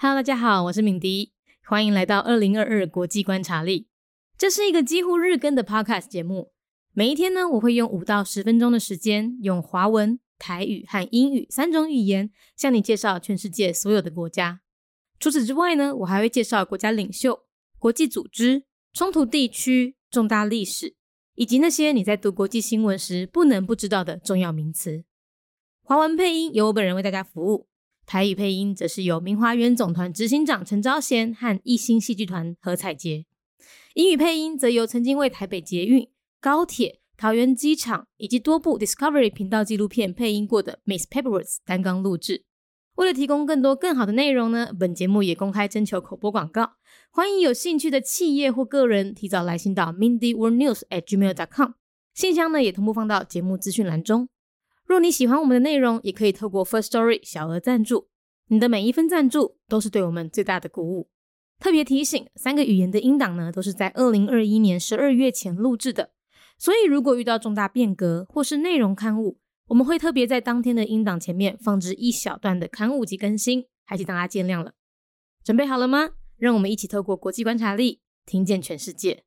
Hello，大家好，我是敏迪，欢迎来到二零二二国际观察力。这是一个几乎日更的 Podcast 节目。每一天呢，我会用五到十分钟的时间，用华文、台语和英语三种语言，向你介绍全世界所有的国家。除此之外呢，我还会介绍国家领袖、国际组织、冲突地区、重大历史，以及那些你在读国际新闻时不能不知道的重要名词。华文配音由我本人为大家服务。台语配音则是由明华园总团执行长陈昭贤和艺兴戏剧团何彩杰，英语配音则由曾经为台北捷运、高铁、桃园机场以及多部 Discovery 频道纪录片配音过的 Miss Pepperwoods 担纲录制。为了提供更多更好的内容呢，本节目也公开征求口播广告，欢迎有兴趣的企业或个人提早来信到 mindyworldnews@gmail.com，信箱呢也同步放到节目资讯栏中。若你喜欢我们的内容，也可以透过 First Story 小额赞助。你的每一分赞助都是对我们最大的鼓舞。特别提醒，三个语言的音档呢，都是在二零二一年十二月前录制的，所以如果遇到重大变革或是内容刊物，我们会特别在当天的音档前面放置一小段的刊物及更新，还请大家见谅了。准备好了吗？让我们一起透过国际观察力，听见全世界。